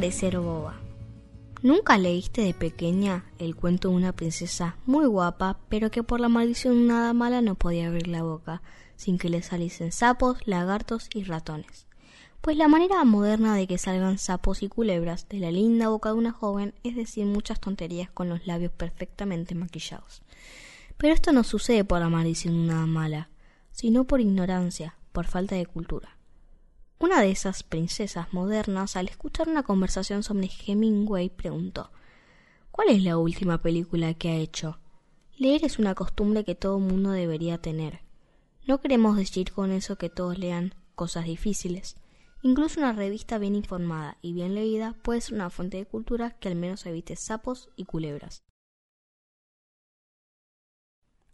Parecer boba. ¿Nunca leíste de pequeña el cuento de una princesa muy guapa, pero que por la maldición nada mala no podía abrir la boca, sin que le saliesen sapos, lagartos y ratones? Pues la manera moderna de que salgan sapos y culebras de la linda boca de una joven es decir muchas tonterías con los labios perfectamente maquillados. Pero esto no sucede por la maldición nada mala, sino por ignorancia, por falta de cultura. Una de esas princesas modernas, al escuchar una conversación sobre Hemingway, preguntó ¿Cuál es la última película que ha hecho? Leer es una costumbre que todo mundo debería tener. No queremos decir con eso que todos lean cosas difíciles. Incluso una revista bien informada y bien leída puede ser una fuente de cultura que al menos evite sapos y culebras.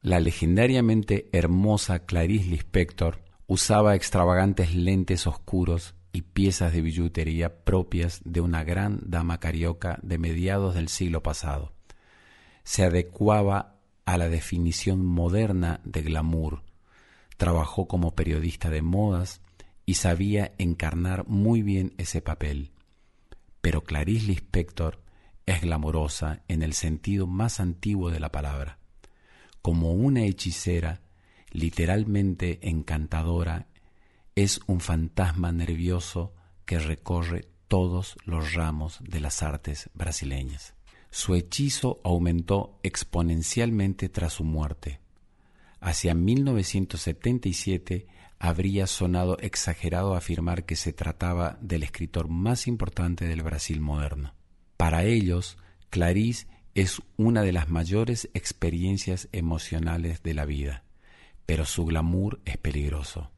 La legendariamente hermosa Clarice Lispector Usaba extravagantes lentes oscuros y piezas de billutería propias de una gran dama carioca de mediados del siglo pasado. Se adecuaba a la definición moderna de glamour. Trabajó como periodista de modas y sabía encarnar muy bien ese papel. Pero Clarice Lispector es glamorosa en el sentido más antiguo de la palabra. Como una hechicera, literalmente encantadora, es un fantasma nervioso que recorre todos los ramos de las artes brasileñas. Su hechizo aumentó exponencialmente tras su muerte. Hacia 1977 habría sonado exagerado afirmar que se trataba del escritor más importante del Brasil moderno. Para ellos, Clarice es una de las mayores experiencias emocionales de la vida pero su glamour es peligroso.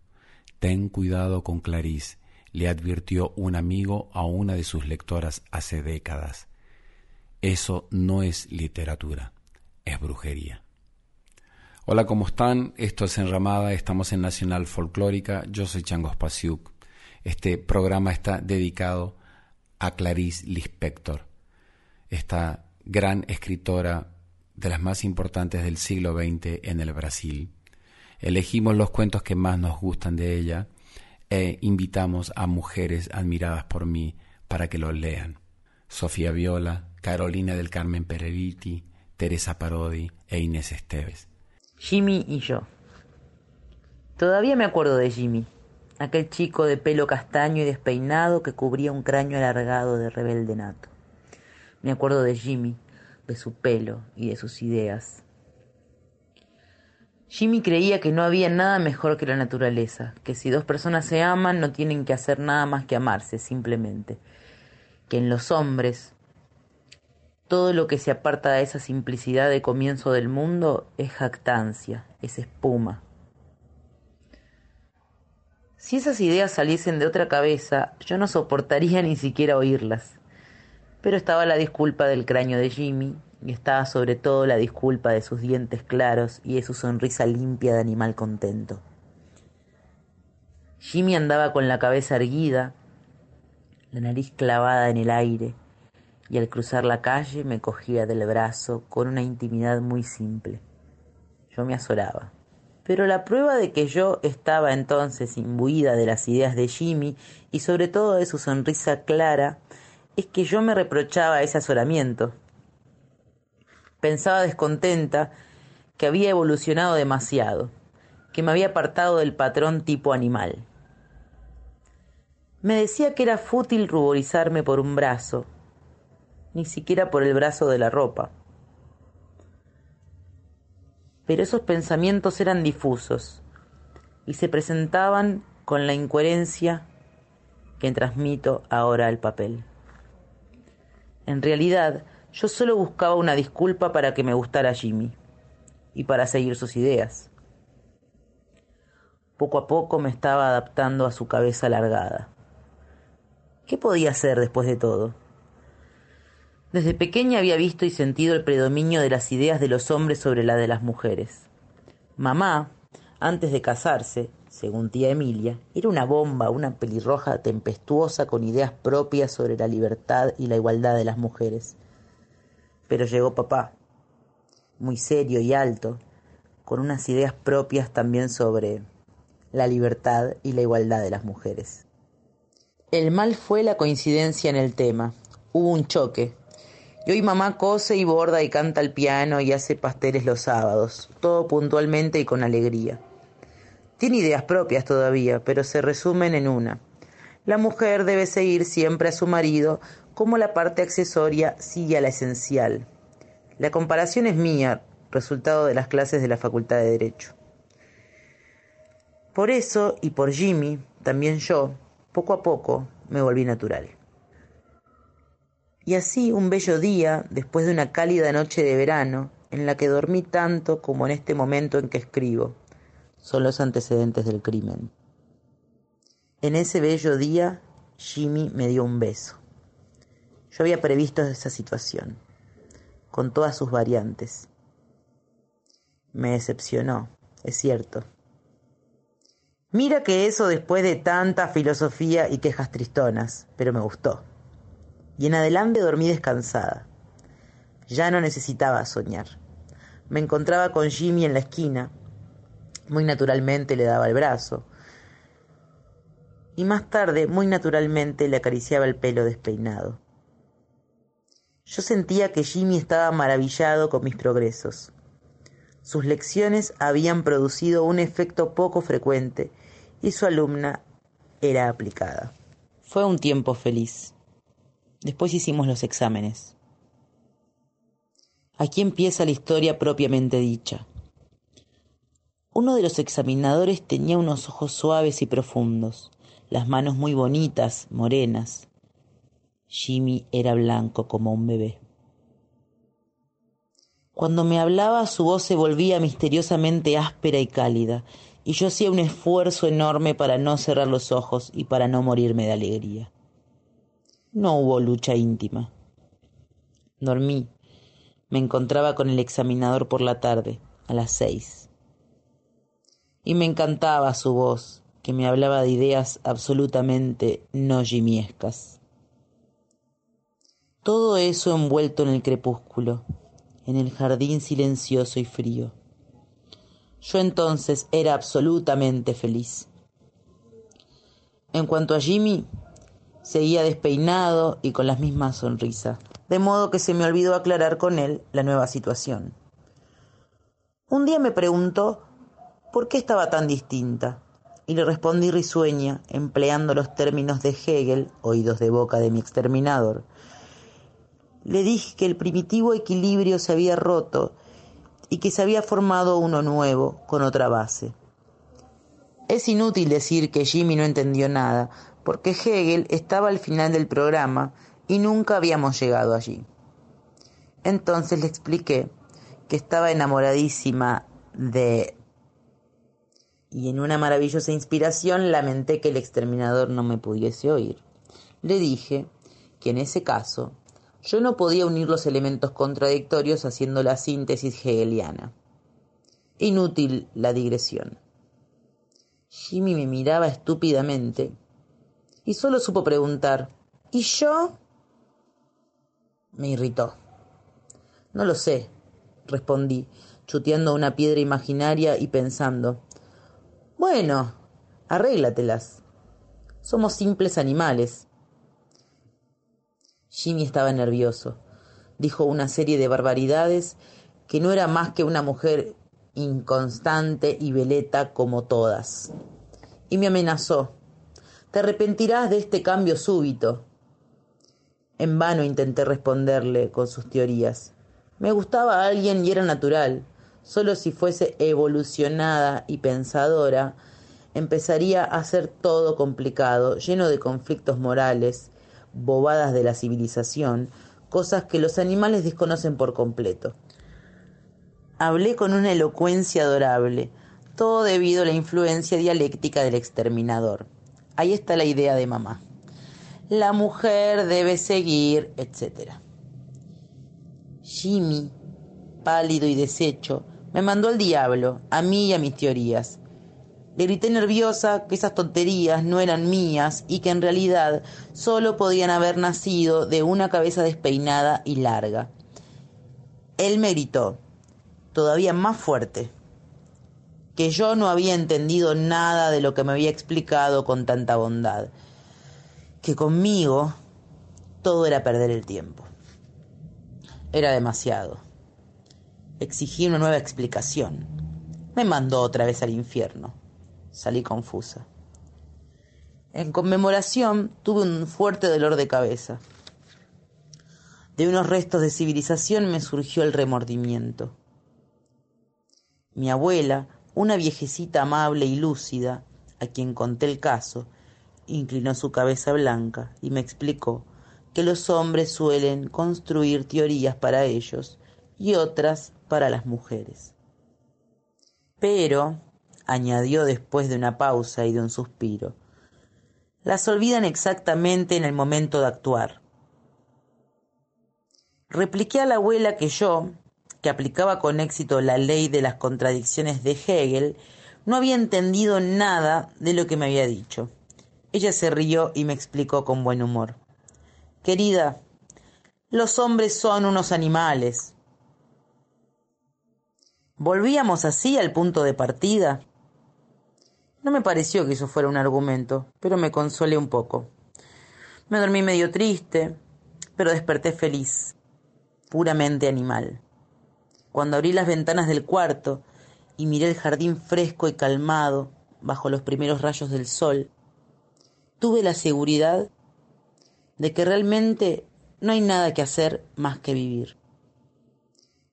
Ten cuidado con Clarice, le advirtió un amigo a una de sus lectoras hace décadas. Eso no es literatura, es brujería. Hola, ¿cómo están? Esto es Enramada, estamos en Nacional Folclórica, yo soy Changos Pasiuk. Este programa está dedicado a Clarice Lispector, esta gran escritora de las más importantes del siglo XX en el Brasil elegimos los cuentos que más nos gustan de ella e invitamos a mujeres admiradas por mí para que los lean. Sofía Viola, Carolina del Carmen Pereriti, Teresa Parodi e Inés Esteves. Jimmy y yo. Todavía me acuerdo de Jimmy, aquel chico de pelo castaño y despeinado que cubría un cráneo alargado de rebelde nato. Me acuerdo de Jimmy, de su pelo y de sus ideas, Jimmy creía que no había nada mejor que la naturaleza, que si dos personas se aman no tienen que hacer nada más que amarse simplemente, que en los hombres todo lo que se aparta de esa simplicidad de comienzo del mundo es jactancia, es espuma. Si esas ideas saliesen de otra cabeza, yo no soportaría ni siquiera oírlas. Pero estaba la disculpa del cráneo de Jimmy, y estaba sobre todo la disculpa de sus dientes claros y de su sonrisa limpia de animal contento. Jimmy andaba con la cabeza erguida, la nariz clavada en el aire, y al cruzar la calle me cogía del brazo con una intimidad muy simple. Yo me azoraba. Pero la prueba de que yo estaba entonces imbuida de las ideas de Jimmy y sobre todo de su sonrisa clara es que yo me reprochaba ese azoramiento. Pensaba descontenta que había evolucionado demasiado, que me había apartado del patrón tipo animal. Me decía que era fútil ruborizarme por un brazo, ni siquiera por el brazo de la ropa. Pero esos pensamientos eran difusos y se presentaban con la incoherencia que transmito ahora al papel. En realidad, yo solo buscaba una disculpa para que me gustara Jimmy y para seguir sus ideas. Poco a poco me estaba adaptando a su cabeza alargada. ¿Qué podía hacer después de todo? Desde pequeña había visto y sentido el predominio de las ideas de los hombres sobre la de las mujeres. Mamá, antes de casarse, según tía Emilia, era una bomba, una pelirroja tempestuosa con ideas propias sobre la libertad y la igualdad de las mujeres. Pero llegó papá, muy serio y alto, con unas ideas propias también sobre la libertad y la igualdad de las mujeres. El mal fue la coincidencia en el tema. Hubo un choque, y hoy mamá cose y borda y canta al piano y hace pasteles los sábados, todo puntualmente y con alegría. Tiene ideas propias todavía, pero se resumen en una. La mujer debe seguir siempre a su marido como la parte accesoria sigue a la esencial. La comparación es mía, resultado de las clases de la Facultad de Derecho. Por eso, y por Jimmy, también yo, poco a poco me volví natural. Y así un bello día, después de una cálida noche de verano, en la que dormí tanto como en este momento en que escribo, son los antecedentes del crimen. En ese bello día, Jimmy me dio un beso. Yo había previsto esa situación, con todas sus variantes. Me decepcionó, es cierto. Mira que eso después de tanta filosofía y quejas tristonas, pero me gustó y en adelante dormí descansada. Ya no necesitaba soñar. Me encontraba con Jimmy en la esquina. Muy naturalmente le daba el brazo. Y más tarde, muy naturalmente, le acariciaba el pelo despeinado. Yo sentía que Jimmy estaba maravillado con mis progresos. Sus lecciones habían producido un efecto poco frecuente y su alumna era aplicada. Fue un tiempo feliz. Después hicimos los exámenes. Aquí empieza la historia propiamente dicha. Uno de los examinadores tenía unos ojos suaves y profundos, las manos muy bonitas, morenas. Jimmy era blanco como un bebé. Cuando me hablaba su voz se volvía misteriosamente áspera y cálida, y yo hacía un esfuerzo enorme para no cerrar los ojos y para no morirme de alegría. No hubo lucha íntima. Dormí. Me encontraba con el examinador por la tarde, a las seis. Y me encantaba su voz, que me hablaba de ideas absolutamente no gimiescas. Todo eso envuelto en el crepúsculo, en el jardín silencioso y frío. Yo entonces era absolutamente feliz. En cuanto a Jimmy, Seguía despeinado y con la misma sonrisa, de modo que se me olvidó aclarar con él la nueva situación. Un día me preguntó por qué estaba tan distinta, y le respondí risueña, empleando los términos de Hegel, oídos de boca de mi exterminador. Le dije que el primitivo equilibrio se había roto y que se había formado uno nuevo, con otra base. Es inútil decir que Jimmy no entendió nada, porque Hegel estaba al final del programa y nunca habíamos llegado allí. Entonces le expliqué que estaba enamoradísima de... Y en una maravillosa inspiración lamenté que el exterminador no me pudiese oír. Le dije que en ese caso yo no podía unir los elementos contradictorios haciendo la síntesis hegeliana. Inútil la digresión. Jimmy me miraba estúpidamente y solo supo preguntar ¿Y yo? Me irritó. No lo sé, respondí, chuteando una piedra imaginaria y pensando. Bueno, arréglatelas. Somos simples animales. Jimmy estaba nervioso. Dijo una serie de barbaridades que no era más que una mujer inconstante y veleta como todas. Y me amenazó. Te arrepentirás de este cambio súbito. En vano intenté responderle con sus teorías. Me gustaba a alguien y era natural. Solo si fuese evolucionada y pensadora, empezaría a ser todo complicado, lleno de conflictos morales, bobadas de la civilización, cosas que los animales desconocen por completo. Hablé con una elocuencia adorable, todo debido a la influencia dialéctica del exterminador. Ahí está la idea de mamá. La mujer debe seguir, etc. Jimmy, pálido y deshecho, me mandó al diablo, a mí y a mis teorías. Le grité nerviosa que esas tonterías no eran mías y que en realidad solo podían haber nacido de una cabeza despeinada y larga. Él me gritó, todavía más fuerte, que yo no había entendido nada de lo que me había explicado con tanta bondad, que conmigo todo era perder el tiempo. Era demasiado. Exigí una nueva explicación. Me mandó otra vez al infierno. Salí confusa. En conmemoración tuve un fuerte dolor de cabeza. De unos restos de civilización me surgió el remordimiento. Mi abuela, una viejecita amable y lúcida, a quien conté el caso, inclinó su cabeza blanca y me explicó que los hombres suelen construir teorías para ellos y otras para las mujeres. Pero, añadió después de una pausa y de un suspiro, las olvidan exactamente en el momento de actuar. Repliqué a la abuela que yo, que aplicaba con éxito la ley de las contradicciones de Hegel, no había entendido nada de lo que me había dicho. Ella se rió y me explicó con buen humor. Querida, los hombres son unos animales. ¿Volvíamos así al punto de partida? No me pareció que eso fuera un argumento, pero me consolé un poco. Me dormí medio triste, pero desperté feliz, puramente animal cuando abrí las ventanas del cuarto y miré el jardín fresco y calmado bajo los primeros rayos del sol, tuve la seguridad de que realmente no hay nada que hacer más que vivir.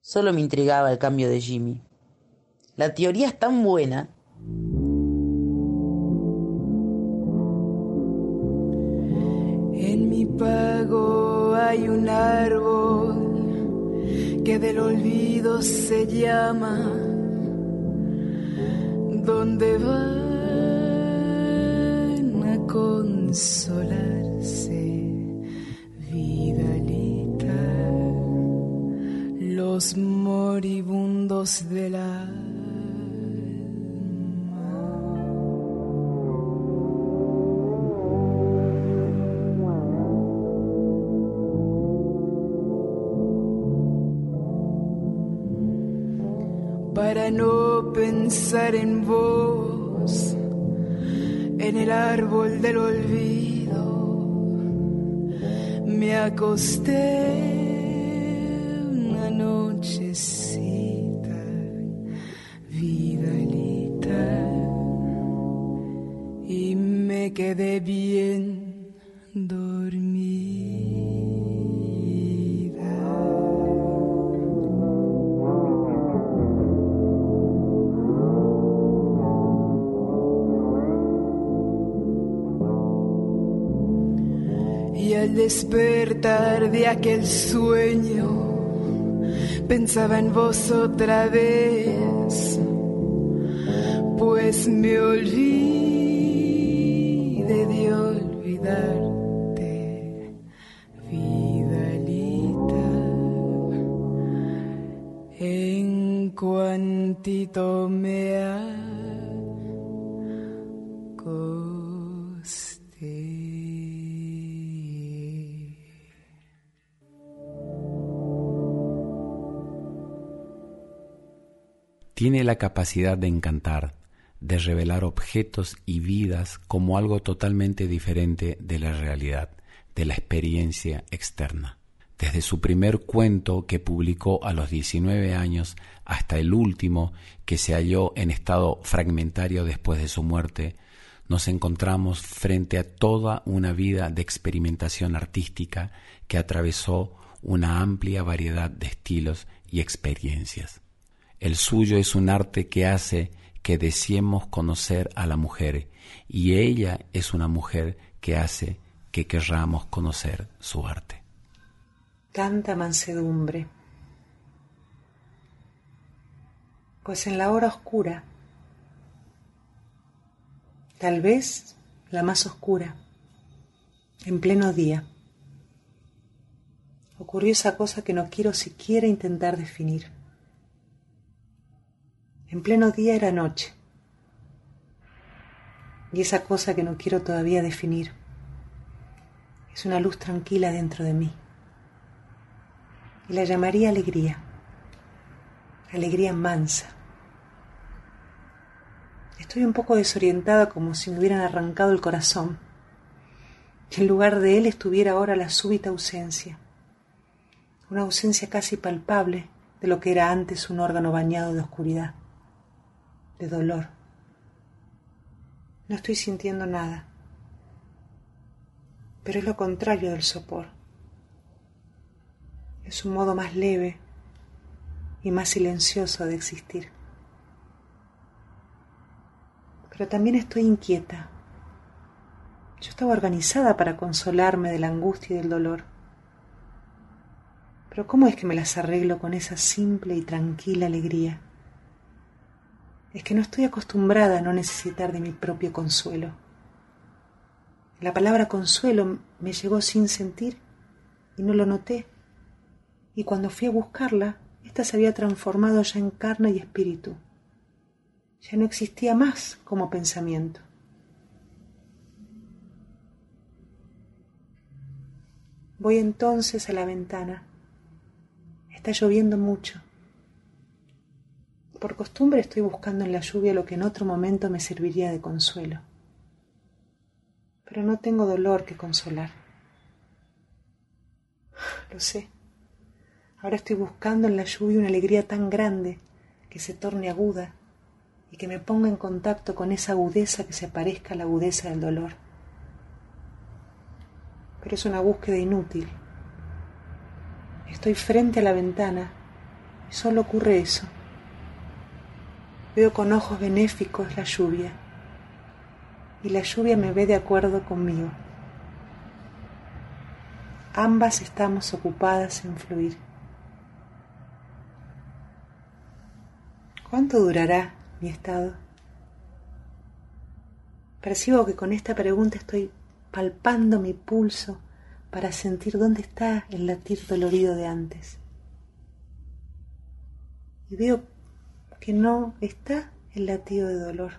Solo me intrigaba el cambio de Jimmy. La teoría es tan buena. Pago hay un árbol que del olvido se llama, donde van a consolarse, vidalita, los moribundos de la para no pensar en vos, en el árbol del olvido. Me acosté una nochecita, vidalita, y me quedé bien dormida. Despertar de aquel sueño pensaba en vos otra vez, pues me olvidé de olvidarte, vidalita, en cuantito me acosté. Tiene la capacidad de encantar, de revelar objetos y vidas como algo totalmente diferente de la realidad, de la experiencia externa. Desde su primer cuento que publicó a los 19 años hasta el último que se halló en estado fragmentario después de su muerte, nos encontramos frente a toda una vida de experimentación artística que atravesó una amplia variedad de estilos y experiencias. El suyo es un arte que hace que deseemos conocer a la mujer y ella es una mujer que hace que querramos conocer su arte. Tanta mansedumbre. Pues en la hora oscura tal vez la más oscura, en pleno día. Ocurrió esa cosa que no quiero siquiera intentar definir. En pleno día era noche. Y esa cosa que no quiero todavía definir es una luz tranquila dentro de mí. Y la llamaría alegría. Alegría mansa Estoy un poco desorientada como si me hubieran arrancado el corazón. Y en lugar de él estuviera ahora la súbita ausencia. Una ausencia casi palpable de lo que era antes un órgano bañado de oscuridad, de dolor. No estoy sintiendo nada, pero es lo contrario del sopor. Es un modo más leve y más silencioso de existir pero también estoy inquieta. Yo estaba organizada para consolarme de la angustia y del dolor. Pero ¿cómo es que me las arreglo con esa simple y tranquila alegría? Es que no estoy acostumbrada a no necesitar de mi propio consuelo. La palabra consuelo me llegó sin sentir y no lo noté. Y cuando fui a buscarla, ésta se había transformado ya en carne y espíritu ya no existía más como pensamiento. Voy entonces a la ventana. Está lloviendo mucho. Por costumbre estoy buscando en la lluvia lo que en otro momento me serviría de consuelo. Pero no tengo dolor que consolar. Lo sé. Ahora estoy buscando en la lluvia una alegría tan grande que se torne aguda y que me ponga en contacto con esa agudeza que se parezca a la agudeza del dolor. Pero es una búsqueda inútil. Estoy frente a la ventana y solo ocurre eso. Veo con ojos benéficos la lluvia y la lluvia me ve de acuerdo conmigo. Ambas estamos ocupadas en fluir. ¿Cuánto durará mi estado. Percibo que con esta pregunta estoy palpando mi pulso para sentir dónde está el latir dolorido de antes. Y veo que no está el latido de dolor.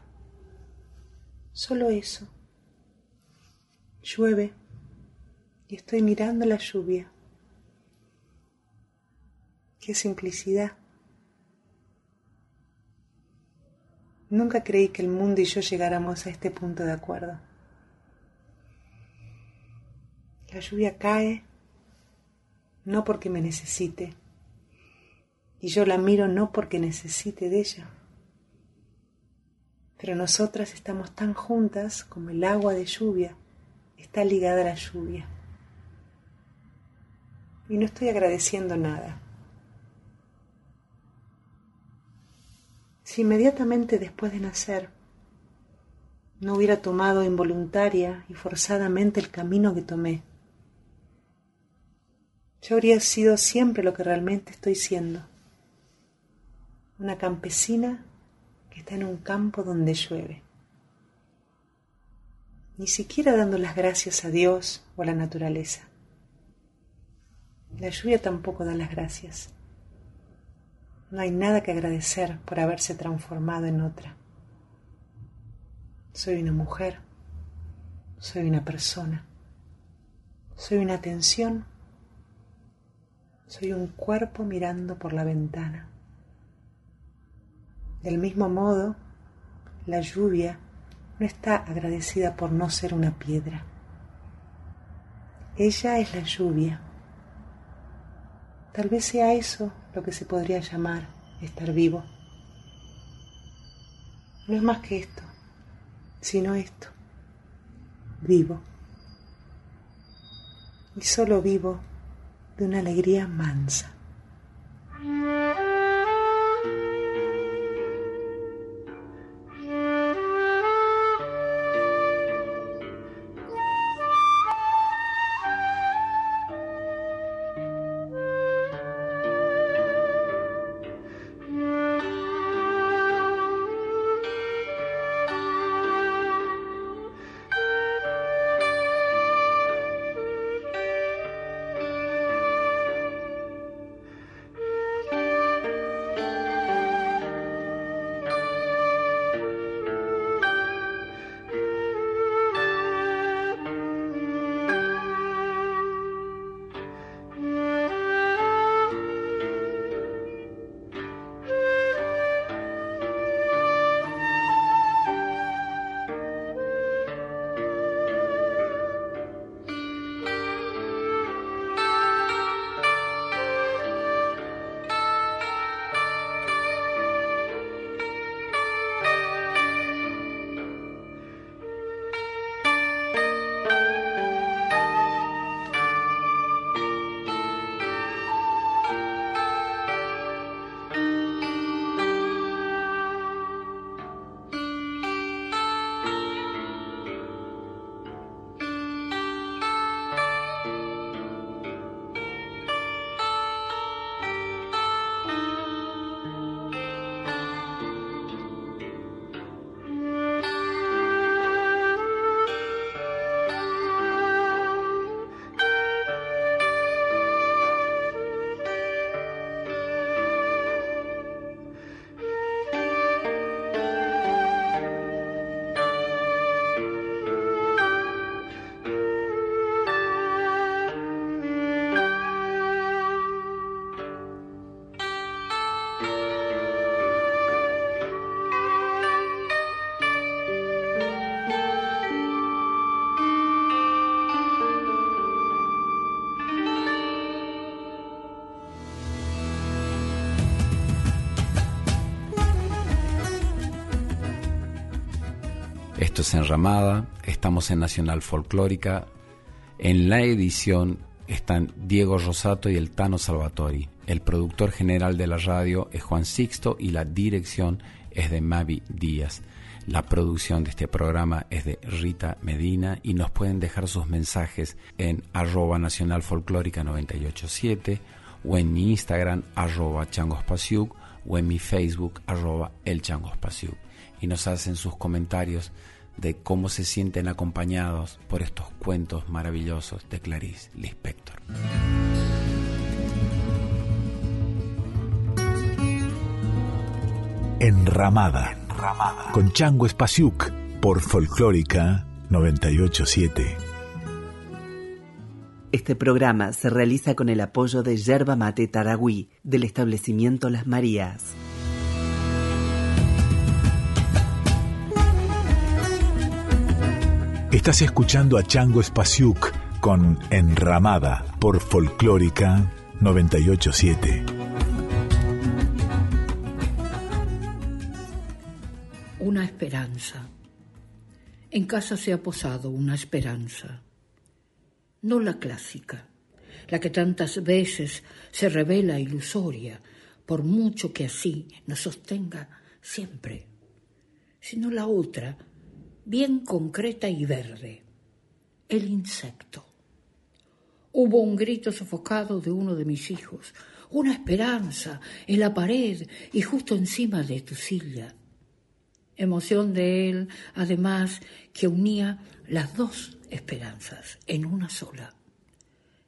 Solo eso. Llueve y estoy mirando la lluvia. Qué simplicidad. Nunca creí que el mundo y yo llegáramos a este punto de acuerdo. La lluvia cae no porque me necesite, y yo la miro no porque necesite de ella. Pero nosotras estamos tan juntas como el agua de lluvia está ligada a la lluvia. Y no estoy agradeciendo nada. Si inmediatamente después de nacer no hubiera tomado involuntaria y forzadamente el camino que tomé, yo habría sido siempre lo que realmente estoy siendo, una campesina que está en un campo donde llueve, ni siquiera dando las gracias a Dios o a la naturaleza. La lluvia tampoco da las gracias. No hay nada que agradecer por haberse transformado en otra. Soy una mujer, soy una persona, soy una atención, soy un cuerpo mirando por la ventana. Del mismo modo, la lluvia no está agradecida por no ser una piedra. Ella es la lluvia. Tal vez sea eso lo que se podría llamar estar vivo. No es más que esto, sino esto, vivo. Y solo vivo de una alegría mansa. Enramada, estamos en Nacional Folclórica. En la edición están Diego Rosato y el Tano Salvatori. El productor general de la radio es Juan Sixto y la dirección es de Mavi Díaz. La producción de este programa es de Rita Medina y nos pueden dejar sus mensajes en arroba nacional folclórica 987 o en mi Instagram arroba changospasiuk o en mi Facebook arroba el y nos hacen sus comentarios de cómo se sienten acompañados por estos cuentos maravillosos de Clarice Lispector. Enramada, Enramada. con Chango Espasiuk por Folclórica 987. Este programa se realiza con el apoyo de Yerba Mate Taragüí del establecimiento Las Marías. Estás escuchando a Chango Spasiuk con Enramada por Folclórica 987. Una esperanza. En casa se ha posado una esperanza. No la clásica, la que tantas veces se revela ilusoria, por mucho que así nos sostenga siempre, sino la otra bien concreta y verde. El insecto. Hubo un grito sofocado de uno de mis hijos, una esperanza en la pared y justo encima de tu silla. Emoción de él, además, que unía las dos esperanzas en una sola.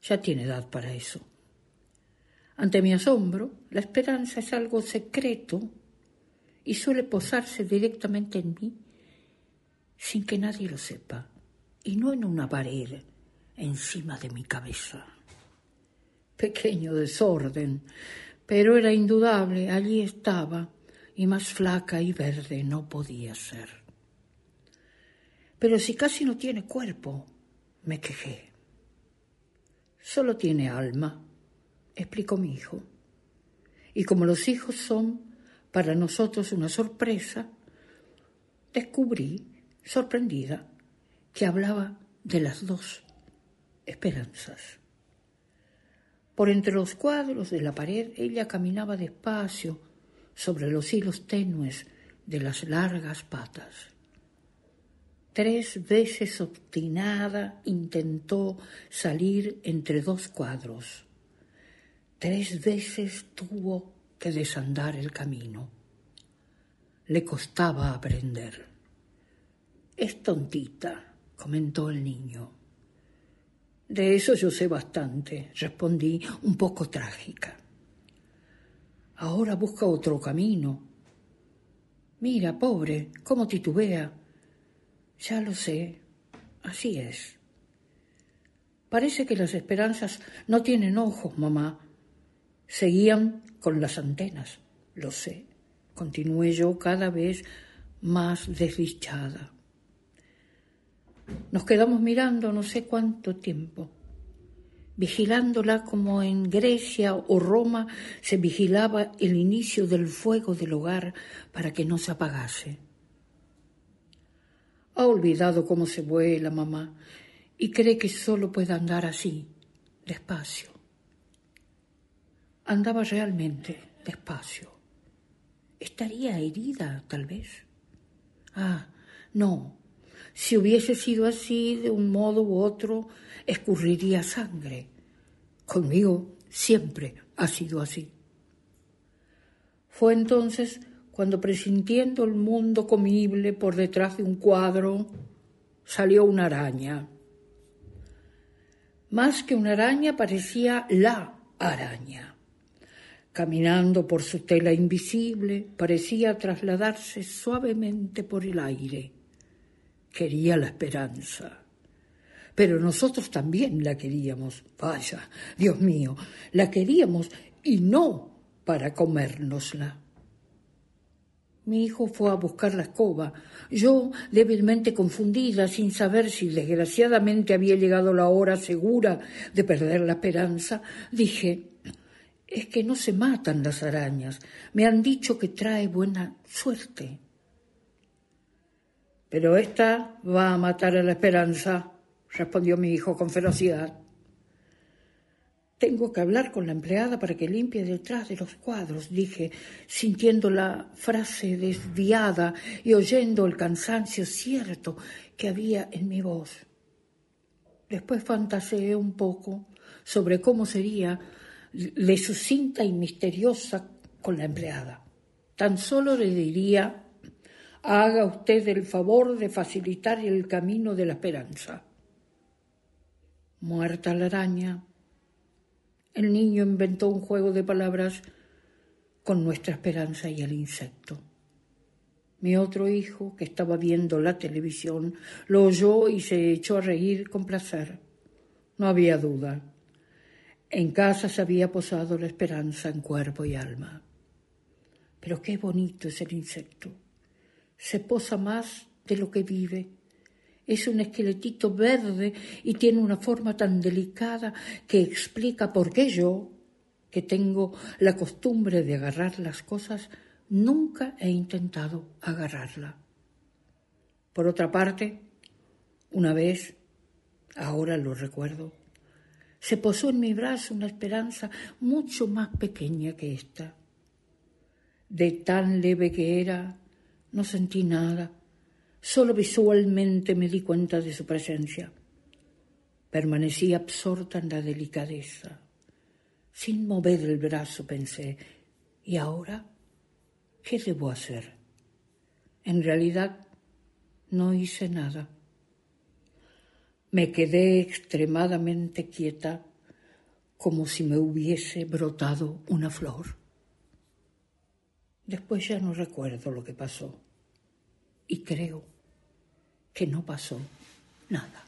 Ya tiene edad para eso. Ante mi asombro, la esperanza es algo secreto y suele posarse directamente en mí sin que nadie lo sepa, y no en una pared encima de mi cabeza. Pequeño desorden, pero era indudable, allí estaba, y más flaca y verde no podía ser. Pero si casi no tiene cuerpo, me quejé. Solo tiene alma, explicó mi hijo. Y como los hijos son para nosotros una sorpresa, descubrí, sorprendida, que hablaba de las dos esperanzas. Por entre los cuadros de la pared ella caminaba despacio sobre los hilos tenues de las largas patas. Tres veces obstinada intentó salir entre dos cuadros. Tres veces tuvo que desandar el camino. Le costaba aprender. Es tontita, comentó el niño. De eso yo sé bastante, respondí un poco trágica. Ahora busca otro camino. Mira, pobre, cómo titubea. Ya lo sé, así es. Parece que las esperanzas no tienen ojos, mamá. Seguían con las antenas, lo sé. Continué yo cada vez más desdichada. Nos quedamos mirando no sé cuánto tiempo, vigilándola como en Grecia o Roma se vigilaba el inicio del fuego del hogar para que no se apagase. Ha olvidado cómo se vuela, mamá, y cree que solo puede andar así, despacio. Andaba realmente despacio. ¿Estaría herida, tal vez? Ah, no, si hubiese sido así, de un modo u otro, escurriría sangre. Conmigo siempre ha sido así. Fue entonces cuando, presintiendo el mundo comible por detrás de un cuadro, salió una araña. Más que una araña parecía la araña. Caminando por su tela invisible, parecía trasladarse suavemente por el aire quería la esperanza. Pero nosotros también la queríamos. Vaya, Dios mío, la queríamos y no para comérnosla. Mi hijo fue a buscar la escoba. Yo, débilmente confundida, sin saber si desgraciadamente había llegado la hora segura de perder la esperanza, dije, es que no se matan las arañas. Me han dicho que trae buena suerte. Pero esta va a matar a la esperanza, respondió mi hijo con ferocidad. Tengo que hablar con la empleada para que limpie detrás de los cuadros, dije, sintiendo la frase desviada y oyendo el cansancio cierto que había en mi voz. Después fantaseé un poco sobre cómo sería le sucinta y misteriosa con la empleada. Tan solo le diría haga usted el favor de facilitar el camino de la esperanza. Muerta la araña, el niño inventó un juego de palabras con nuestra esperanza y el insecto. Mi otro hijo, que estaba viendo la televisión, lo oyó y se echó a reír con placer. No había duda. En casa se había posado la esperanza en cuerpo y alma. Pero qué bonito es el insecto se posa más de lo que vive. Es un esqueletito verde y tiene una forma tan delicada que explica por qué yo, que tengo la costumbre de agarrar las cosas, nunca he intentado agarrarla. Por otra parte, una vez, ahora lo recuerdo, se posó en mi brazo una esperanza mucho más pequeña que esta. De tan leve que era, no sentí nada, solo visualmente me di cuenta de su presencia. Permanecí absorta en la delicadeza. Sin mover el brazo pensé, ¿y ahora qué debo hacer? En realidad no hice nada. Me quedé extremadamente quieta como si me hubiese brotado una flor. Después ya no recuerdo lo que pasó y creo que no pasó nada.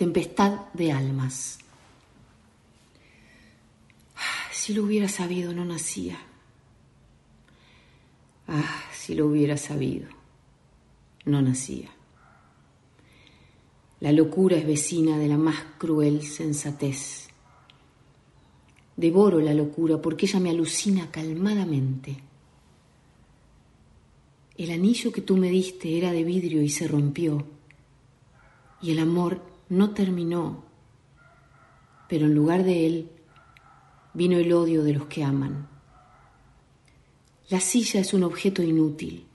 Tempestad de almas. Si lo hubiera sabido, no nacía. Ah, si lo hubiera sabido, no nacía. La locura es vecina de la más cruel sensatez. Devoro la locura porque ella me alucina calmadamente. El anillo que tú me diste era de vidrio y se rompió, y el amor no terminó, pero en lugar de él vino el odio de los que aman. La silla es un objeto inútil,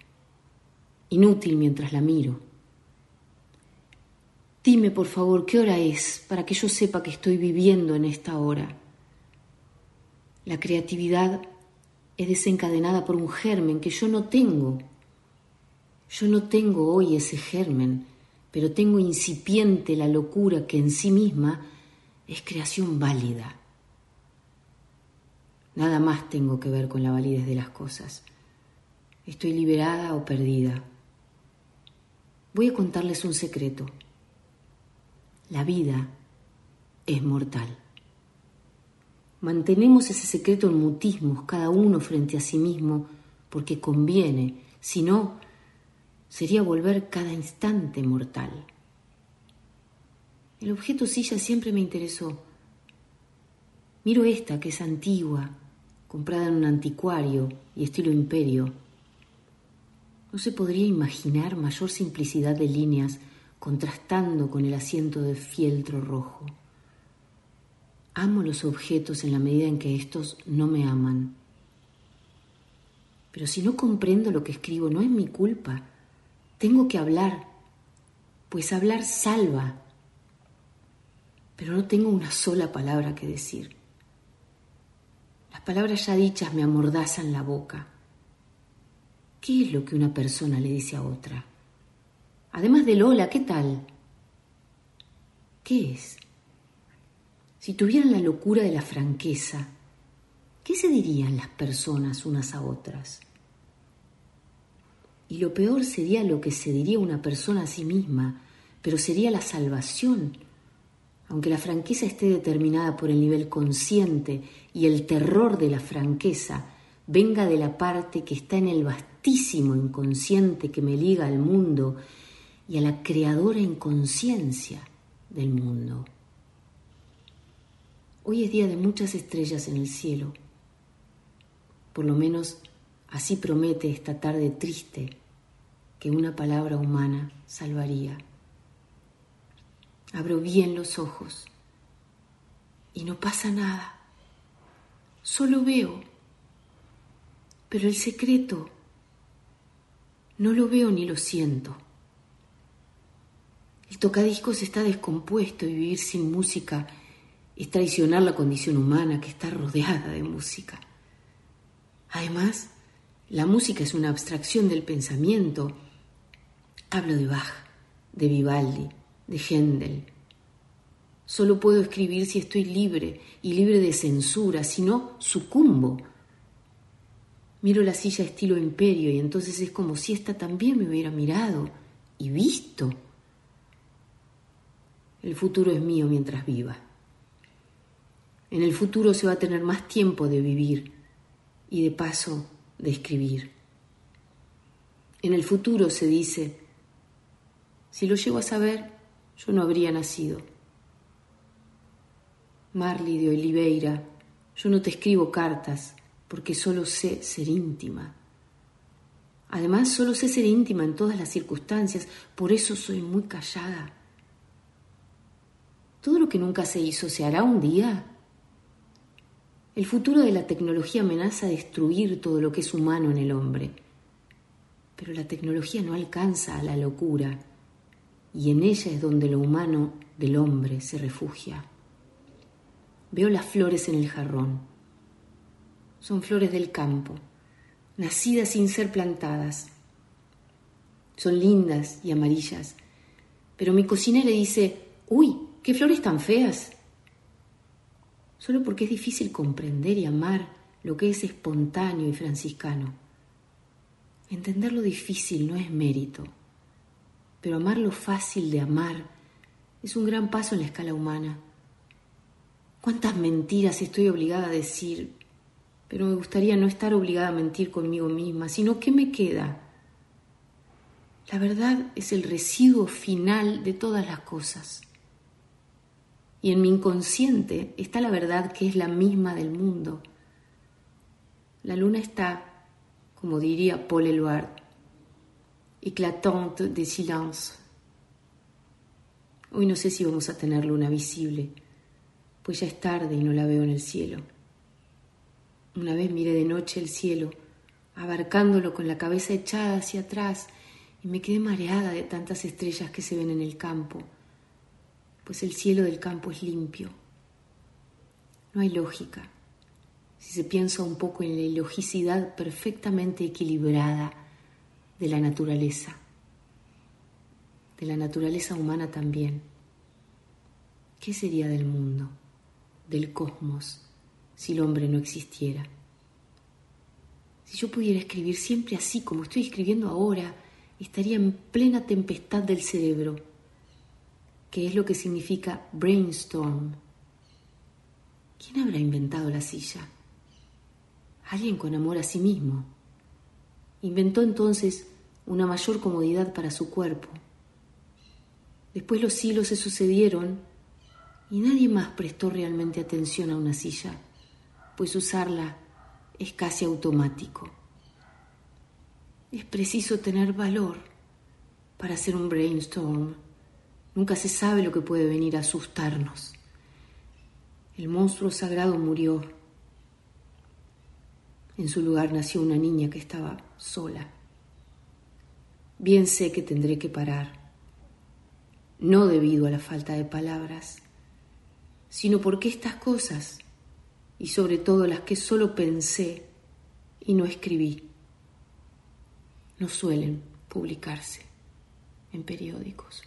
inútil mientras la miro. Dime, por favor, qué hora es para que yo sepa que estoy viviendo en esta hora. La creatividad es desencadenada por un germen que yo no tengo. Yo no tengo hoy ese germen pero tengo incipiente la locura que en sí misma es creación válida. Nada más tengo que ver con la validez de las cosas. Estoy liberada o perdida. Voy a contarles un secreto. La vida es mortal. Mantenemos ese secreto en mutismos, cada uno frente a sí mismo, porque conviene, si no, sería volver cada instante mortal. El objeto silla siempre me interesó. Miro esta que es antigua, comprada en un anticuario y estilo imperio. No se podría imaginar mayor simplicidad de líneas contrastando con el asiento de fieltro rojo. Amo los objetos en la medida en que estos no me aman. Pero si no comprendo lo que escribo, no es mi culpa tengo que hablar, pues hablar salva, pero no tengo una sola palabra que decir. Las palabras ya dichas me amordazan la boca. ¿Qué es lo que una persona le dice a otra? Además de Lola, ¿qué tal? ¿Qué es? Si tuvieran la locura de la franqueza, ¿qué se dirían las personas unas a otras? Y lo peor sería lo que se diría una persona a sí misma, pero sería la salvación. Aunque la franqueza esté determinada por el nivel consciente y el terror de la franqueza venga de la parte que está en el vastísimo inconsciente que me liga al mundo y a la creadora inconsciencia del mundo. Hoy es día de muchas estrellas en el cielo. Por lo menos así promete esta tarde triste que una palabra humana salvaría. Abro bien los ojos y no pasa nada. Solo veo. Pero el secreto no lo veo ni lo siento. El tocadiscos está descompuesto y vivir sin música es traicionar la condición humana que está rodeada de música. Además, la música es una abstracción del pensamiento. Hablo de Bach, de Vivaldi, de Händel. Solo puedo escribir si estoy libre y libre de censura, si no, sucumbo. Miro la silla estilo imperio y entonces es como si ésta también me hubiera mirado y visto. El futuro es mío mientras viva. En el futuro se va a tener más tiempo de vivir y de paso de escribir. En el futuro se dice, si lo llego a saber, yo no habría nacido. Marley de Oliveira, yo no te escribo cartas porque solo sé ser íntima. Además, solo sé ser íntima en todas las circunstancias, por eso soy muy callada. Todo lo que nunca se hizo se hará un día. El futuro de la tecnología amenaza destruir todo lo que es humano en el hombre. Pero la tecnología no alcanza a la locura y en ella es donde lo humano del hombre se refugia. Veo las flores en el jarrón. Son flores del campo, nacidas sin ser plantadas. Son lindas y amarillas, pero mi cocinera dice, uy, qué flores tan feas. Solo porque es difícil comprender y amar lo que es espontáneo y franciscano. Entender lo difícil no es mérito, pero amar lo fácil de amar es un gran paso en la escala humana. ¿Cuántas mentiras estoy obligada a decir? Pero me gustaría no estar obligada a mentir conmigo misma, sino ¿qué me queda? La verdad es el residuo final de todas las cosas. Y en mi inconsciente está la verdad que es la misma del mundo. La luna está, como diría Paul Eluard, éclatante de silence. Hoy no sé si vamos a tener luna visible pues ya es tarde y no la veo en el cielo. Una vez miré de noche el cielo, abarcándolo con la cabeza echada hacia atrás, y me quedé mareada de tantas estrellas que se ven en el campo, pues el cielo del campo es limpio. No hay lógica. Si se piensa un poco en la ilogicidad perfectamente equilibrada de la naturaleza, de la naturaleza humana también, ¿qué sería del mundo? del cosmos si el hombre no existiera. Si yo pudiera escribir siempre así como estoy escribiendo ahora, estaría en plena tempestad del cerebro, que es lo que significa brainstorm. ¿Quién habrá inventado la silla? Alguien con amor a sí mismo. Inventó entonces una mayor comodidad para su cuerpo. Después los siglos se sucedieron y nadie más prestó realmente atención a una silla, pues usarla es casi automático. Es preciso tener valor para hacer un brainstorm. Nunca se sabe lo que puede venir a asustarnos. El monstruo sagrado murió. En su lugar nació una niña que estaba sola. Bien sé que tendré que parar, no debido a la falta de palabras, sino porque estas cosas, y sobre todo las que solo pensé y no escribí, no suelen publicarse en periódicos.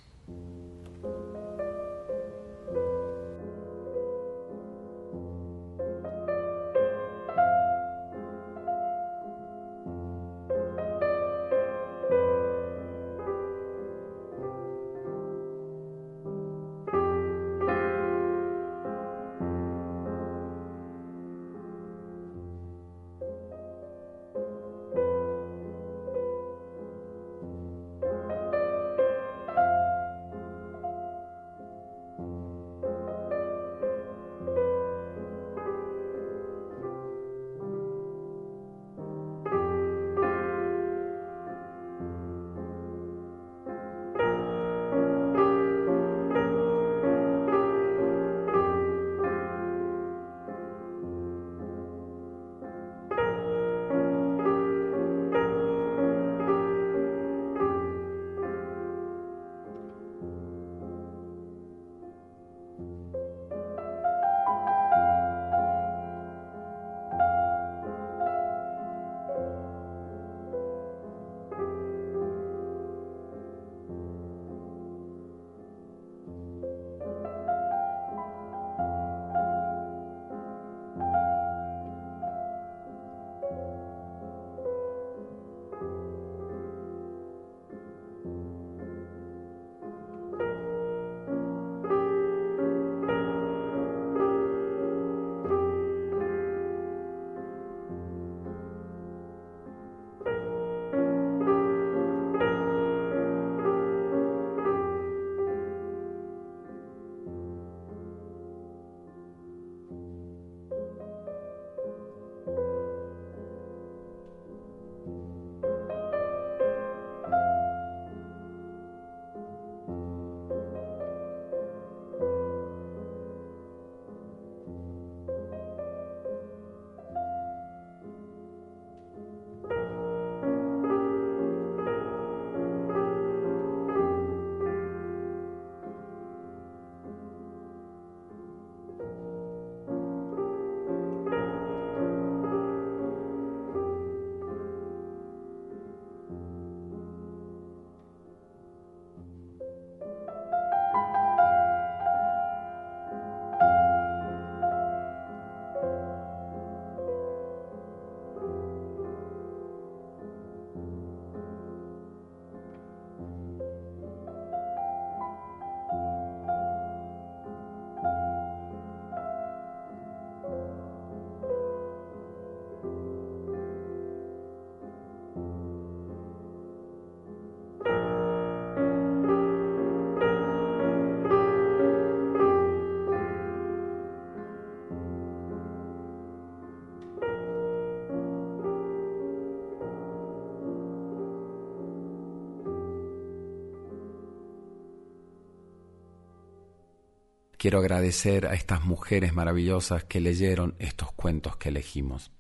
Quiero agradecer a estas mujeres maravillosas que leyeron estos cuentos que elegimos.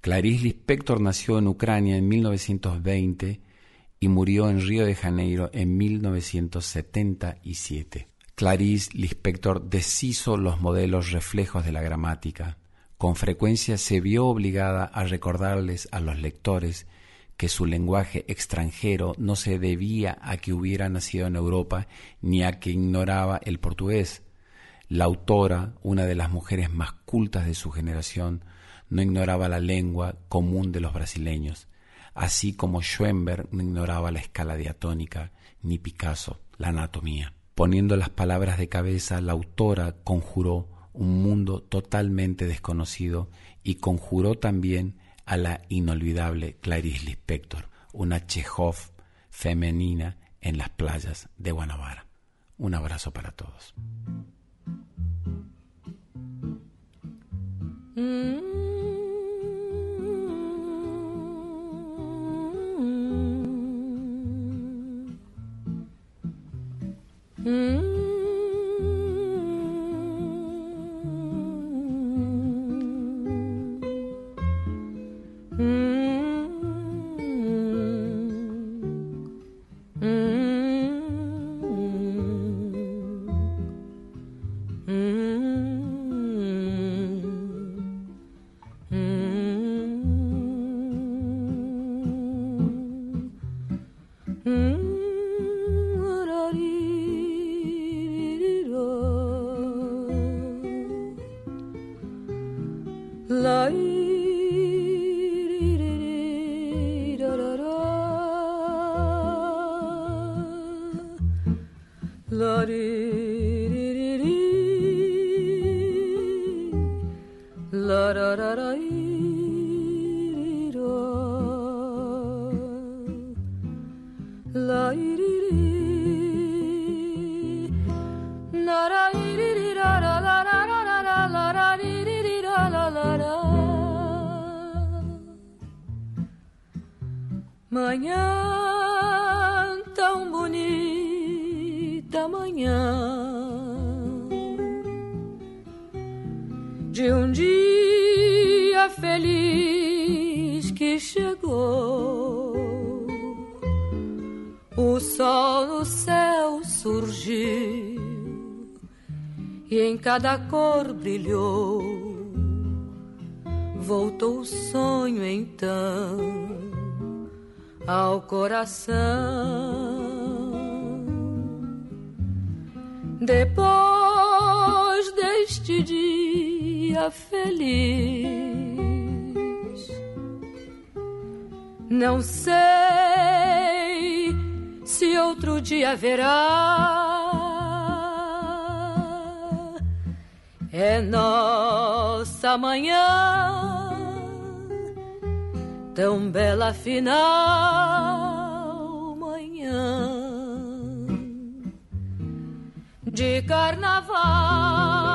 Clarice Lispector nació en Ucrania en 1920 y murió en Río de Janeiro en 1977. Clarice Lispector deshizo los modelos reflejos de la gramática. Con frecuencia se vio obligada a recordarles a los lectores que su lenguaje extranjero no se debía a que hubiera nacido en Europa ni a que ignoraba el portugués. La autora, una de las mujeres más cultas de su generación, no ignoraba la lengua común de los brasileños, así como Schoenberg no ignoraba la escala diatónica, ni Picasso la anatomía. Poniendo las palabras de cabeza, la autora conjuró un mundo totalmente desconocido y conjuró también a la inolvidable Clarice Lispector, una Chekhov femenina en las playas de Guanabara. Un abrazo para todos. Mm-hmm. Mm-hmm. Manhã tão bonita, manhã de um dia feliz que chegou. O sol no céu surgiu e em cada cor brilhou. Voltou o sonho então ao coração. Depois deste dia feliz, não sei se outro dia haverá. É nossa manhã tão bela final manhã de carnaval.